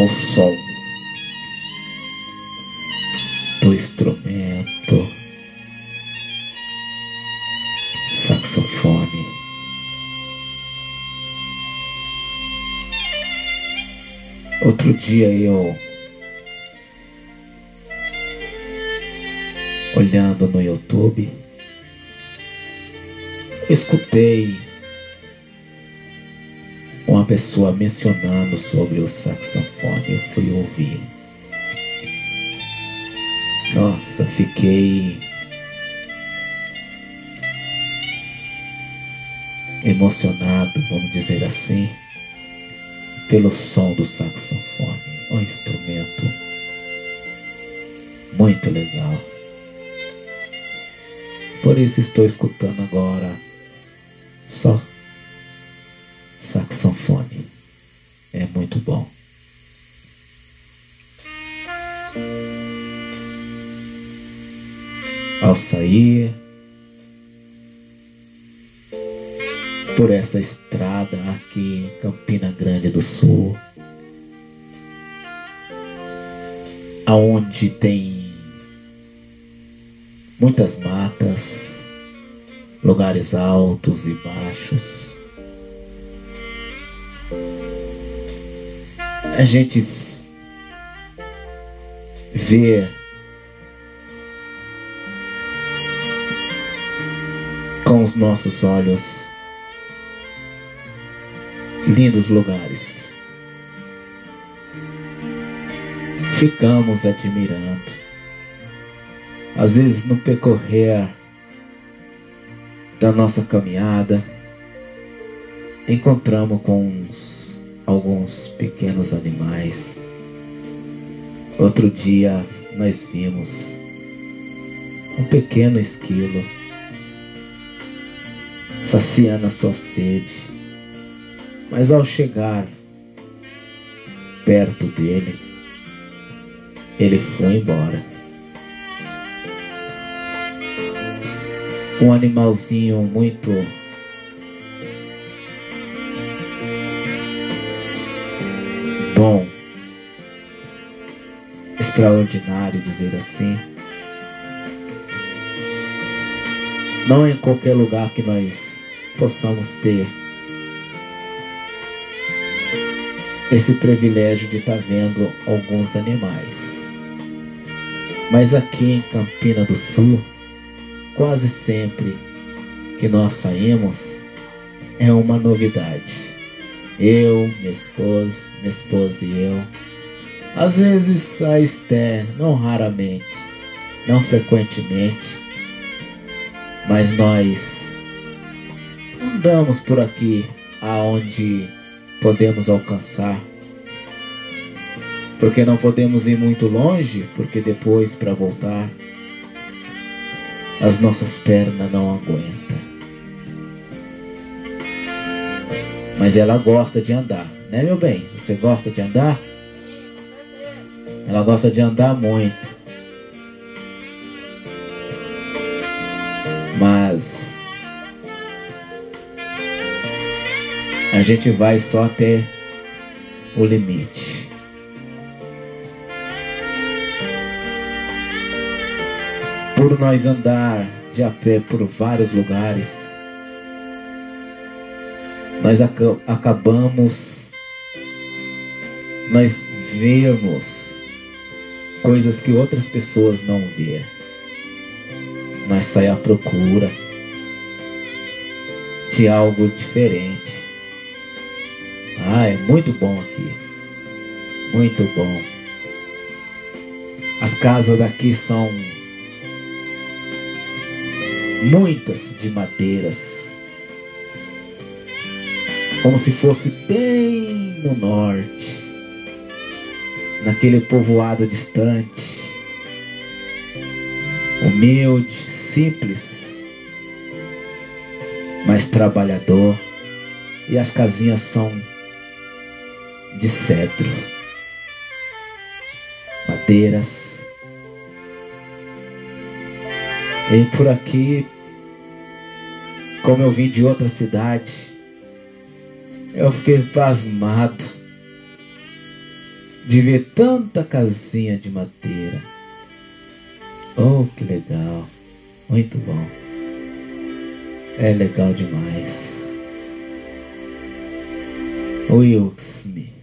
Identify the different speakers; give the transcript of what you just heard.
Speaker 1: ao som do instrumento saxofone. Outro dia eu olhando no YouTube escutei pessoa mencionando sobre o saxofone. Eu fui ouvir. Nossa, fiquei emocionado, vamos dizer assim, pelo som do saxofone. Um instrumento muito legal. Por isso estou escutando agora Ao sair por essa estrada aqui em Campina Grande do Sul, aonde tem muitas matas, lugares altos e baixos. A gente vê com os nossos olhos lindos lugares. Ficamos admirando. Às vezes no percorrer da nossa caminhada, encontramos com uns, alguns pequenos animais. Outro dia nós vimos um pequeno esquilo saciando a sua sede. Mas ao chegar perto dele, ele foi embora. Um animalzinho muito bom, extraordinário, dizer assim. Não em qualquer lugar que nós possamos ter esse privilégio de estar vendo alguns animais. Mas aqui em Campina do Sul, quase sempre que nós saímos, é uma novidade. Eu, minha esposa, minha esposa e eu. Às vezes a Esther, não raramente, não frequentemente, mas nós andamos por aqui aonde podemos alcançar. Porque não podemos ir muito longe, porque depois para voltar as nossas pernas não aguentam. Mas ela gosta de andar, né meu bem? Você gosta de andar? Ela gosta de andar muito. Mas a gente vai só até o limite. Por nós andar de a pé por vários lugares, nós ac acabamos, nós vemos coisas que outras pessoas não vê. Nós saímos à procura de algo diferente. Ah, é muito bom aqui. Muito bom. As casas daqui são muitas de madeiras. Como se fosse bem no norte. Naquele povoado distante. Humilde, simples, mas trabalhador. E as casinhas são de cedro, madeiras. E por aqui, como eu vim de outra cidade, eu fiquei pasmado de ver tanta casinha de madeira. Oh, que legal! Muito bom. É legal demais. Smith.